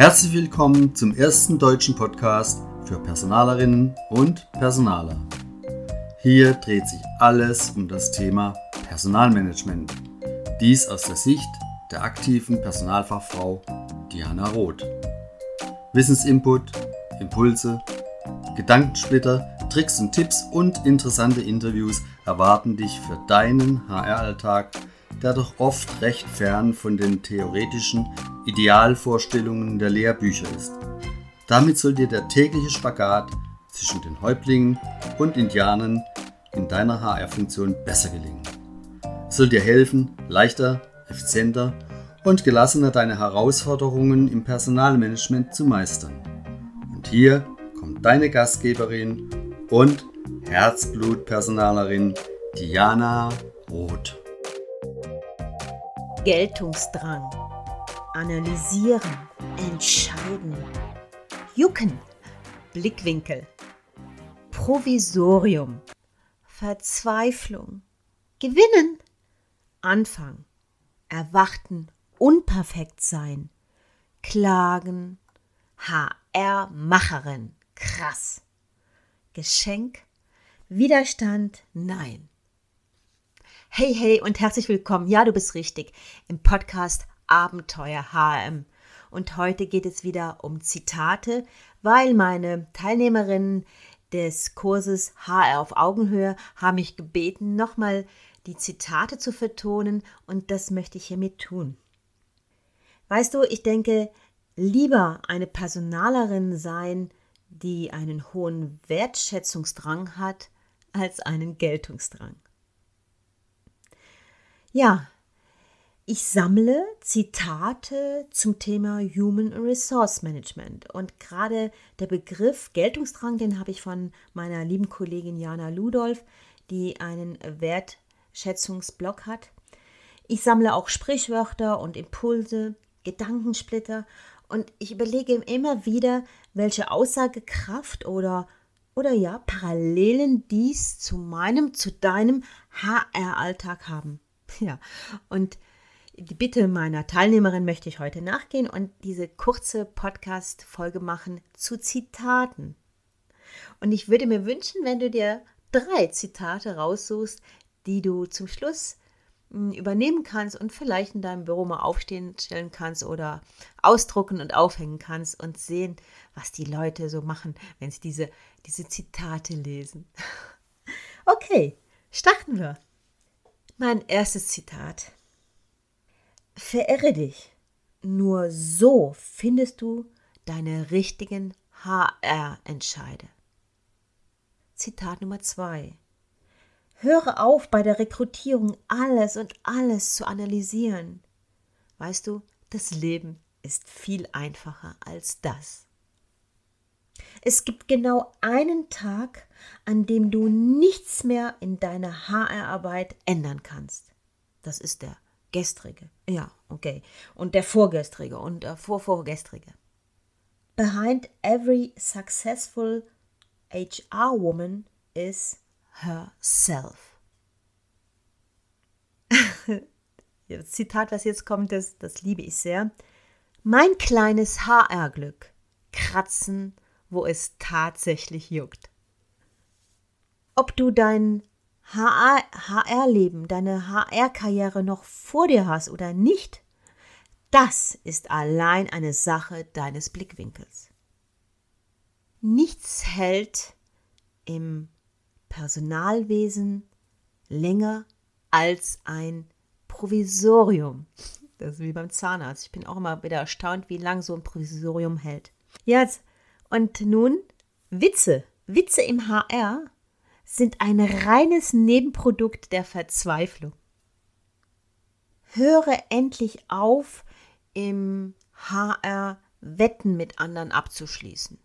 Herzlich willkommen zum ersten deutschen Podcast für Personalerinnen und Personaler. Hier dreht sich alles um das Thema Personalmanagement. Dies aus der Sicht der aktiven Personalfachfrau Diana Roth. Wissensinput, Impulse, Gedankensplitter, Tricks und Tipps und interessante Interviews erwarten dich für deinen HR-Alltag, der doch oft recht fern von den theoretischen Idealvorstellungen der Lehrbücher ist. Damit soll dir der tägliche Spagat zwischen den Häuptlingen und Indianern in deiner HR-Funktion besser gelingen. Es soll dir helfen, leichter, effizienter und gelassener deine Herausforderungen im Personalmanagement zu meistern. Und hier kommt deine Gastgeberin und Herzblutpersonalerin Diana Roth. Geltungsdrang, analysieren, entscheiden, jucken, Blickwinkel, Provisorium, Verzweiflung, gewinnen, Anfang, erwachten, unperfekt sein, klagen, HR-Macherin, krass, Geschenk, Widerstand, nein. Hey, hey und herzlich willkommen. Ja, du bist richtig. Im Podcast Abenteuer HM. Und heute geht es wieder um Zitate, weil meine Teilnehmerinnen des Kurses HR auf Augenhöhe haben mich gebeten, nochmal die Zitate zu vertonen und das möchte ich hiermit tun. Weißt du, ich denke, lieber eine Personalerin sein, die einen hohen Wertschätzungsdrang hat, als einen Geltungsdrang. Ja, ich sammle Zitate zum Thema Human Resource Management. Und gerade der Begriff Geltungsdrang, den habe ich von meiner lieben Kollegin Jana Ludolf, die einen Wertschätzungsblog hat. Ich sammle auch Sprichwörter und Impulse, Gedankensplitter und ich überlege immer wieder, welche Aussagekraft oder, oder ja, Parallelen dies zu meinem, zu deinem HR-Alltag haben. Ja, und die Bitte meiner Teilnehmerin möchte ich heute nachgehen und diese kurze Podcast-Folge machen zu Zitaten. Und ich würde mir wünschen, wenn du dir drei Zitate raussuchst, die du zum Schluss hm, übernehmen kannst und vielleicht in deinem Büro mal aufstehen stellen kannst oder ausdrucken und aufhängen kannst und sehen, was die Leute so machen, wenn sie diese, diese Zitate lesen. Okay, starten wir. Mein erstes Zitat. Verirre dich. Nur so findest du deine richtigen HR-Entscheide. Zitat Nummer zwei. Höre auf, bei der Rekrutierung alles und alles zu analysieren. Weißt du, das Leben ist viel einfacher als das. Es gibt genau einen Tag, an dem du nichts mehr in deiner HR-Arbeit ändern kannst. Das ist der gestrige. Ja, okay. Und der vorgestrige und der vorvorgestrige. Behind every successful HR woman is herself. das Zitat, was jetzt kommt, das, das liebe ich sehr. Mein kleines HR-Glück. Kratzen, wo es tatsächlich juckt. Ob du dein HR-Leben, deine HR-Karriere noch vor dir hast oder nicht, das ist allein eine Sache deines Blickwinkels. Nichts hält im Personalwesen länger als ein Provisorium. Das ist wie beim Zahnarzt. Ich bin auch immer wieder erstaunt, wie lang so ein Provisorium hält. Jetzt, und nun Witze. Witze im HR sind ein reines Nebenprodukt der Verzweiflung. Höre endlich auf, im HR Wetten mit anderen abzuschließen.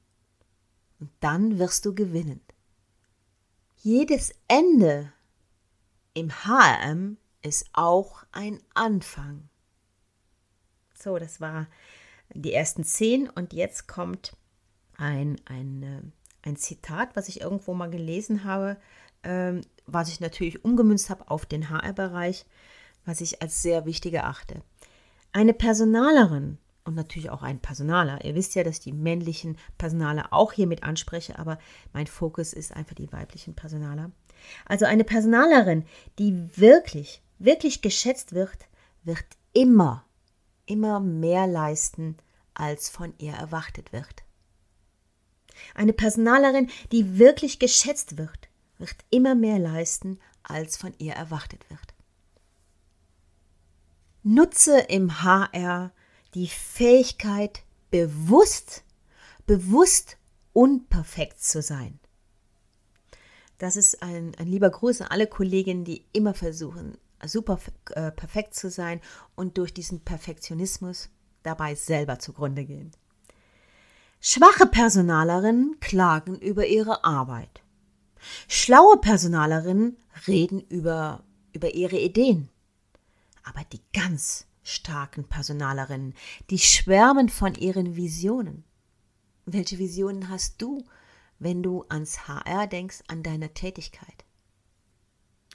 Und dann wirst du gewinnen. Jedes Ende im HRM ist auch ein Anfang. So, das war die ersten zehn und jetzt kommt ein, ein, ein Zitat, was ich irgendwo mal gelesen habe, ähm, was ich natürlich umgemünzt habe auf den HR-Bereich, was ich als sehr wichtig erachte. Eine Personalerin und natürlich auch ein Personaler. Ihr wisst ja, dass die männlichen Personaler auch hier mit anspreche, aber mein Fokus ist einfach die weiblichen Personaler. Also eine Personalerin, die wirklich, wirklich geschätzt wird, wird immer, immer mehr leisten, als von ihr erwartet wird. Eine Personalerin, die wirklich geschätzt wird, wird immer mehr leisten, als von ihr erwartet wird. Nutze im HR die Fähigkeit, bewusst, bewusst unperfekt zu sein. Das ist ein, ein lieber Gruß an alle Kolleginnen, die immer versuchen, super äh, perfekt zu sein und durch diesen Perfektionismus dabei selber zugrunde gehen. Schwache Personalerinnen klagen über ihre Arbeit. Schlaue Personalerinnen reden über, über ihre Ideen. Aber die ganz starken Personalerinnen, die schwärmen von ihren Visionen. Welche Visionen hast du, wenn du ans HR denkst, an deiner Tätigkeit?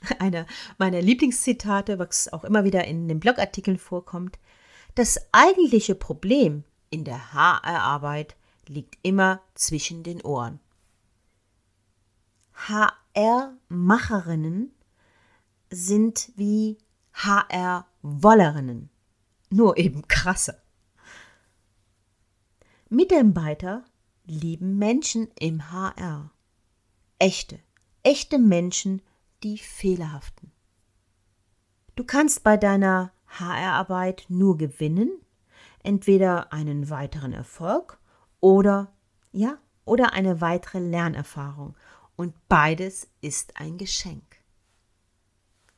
Einer meiner Lieblingszitate, was auch immer wieder in den Blogartikeln vorkommt, das eigentliche Problem in der HR-Arbeit liegt immer zwischen den Ohren. HR-Macherinnen sind wie HR-Wollerinnen nur eben krasser. Mitarbeiter lieben Menschen im HR. Echte, echte Menschen, die fehlerhaften. Du kannst bei deiner HR-Arbeit nur gewinnen, entweder einen weiteren Erfolg oder, ja, oder eine weitere Lernerfahrung. Und beides ist ein Geschenk.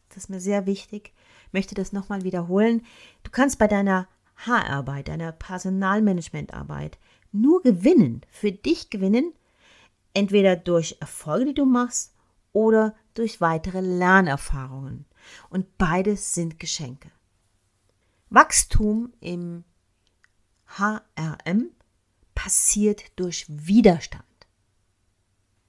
Das ist mir sehr wichtig, möchte das nochmal wiederholen. Du kannst bei deiner Haararbeit, deiner Personalmanagementarbeit nur gewinnen, für dich gewinnen, entweder durch Erfolge, die du machst, oder durch weitere Lernerfahrungen. Und beides sind Geschenke. Wachstum im HRM passiert durch Widerstand.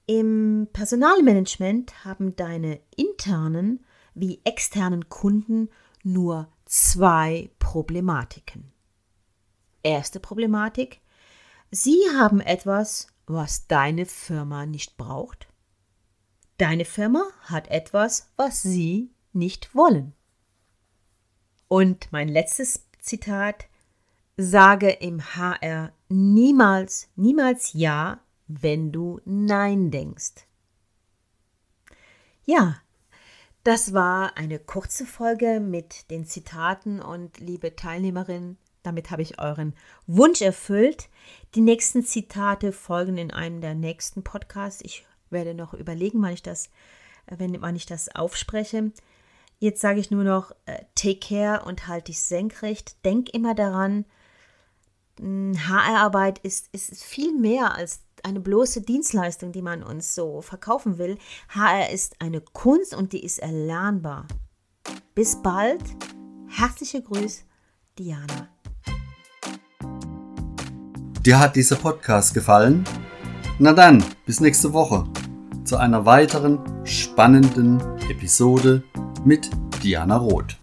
Im Personalmanagement haben deine internen wie externen Kunden nur zwei Problematiken. Erste Problematik. Sie haben etwas, was deine Firma nicht braucht. Deine Firma hat etwas, was sie nicht wollen. Und mein letztes Zitat. Sage im HR niemals, niemals Ja, wenn du Nein denkst. Ja, das war eine kurze Folge mit den Zitaten und liebe Teilnehmerin, damit habe ich euren Wunsch erfüllt. Die nächsten Zitate folgen in einem der nächsten Podcasts. Ich werde noch überlegen, wann ich das, wenn, wann ich das aufspreche. Jetzt sage ich nur noch, äh, take care und halt dich senkrecht. Denk immer daran, HR-Arbeit ist, ist viel mehr als eine bloße Dienstleistung, die man uns so verkaufen will. HR ist eine Kunst und die ist erlernbar. Bis bald. Herzliche Grüße, Diana. Dir hat dieser Podcast gefallen? Na dann, bis nächste Woche zu einer weiteren spannenden Episode mit Diana Roth.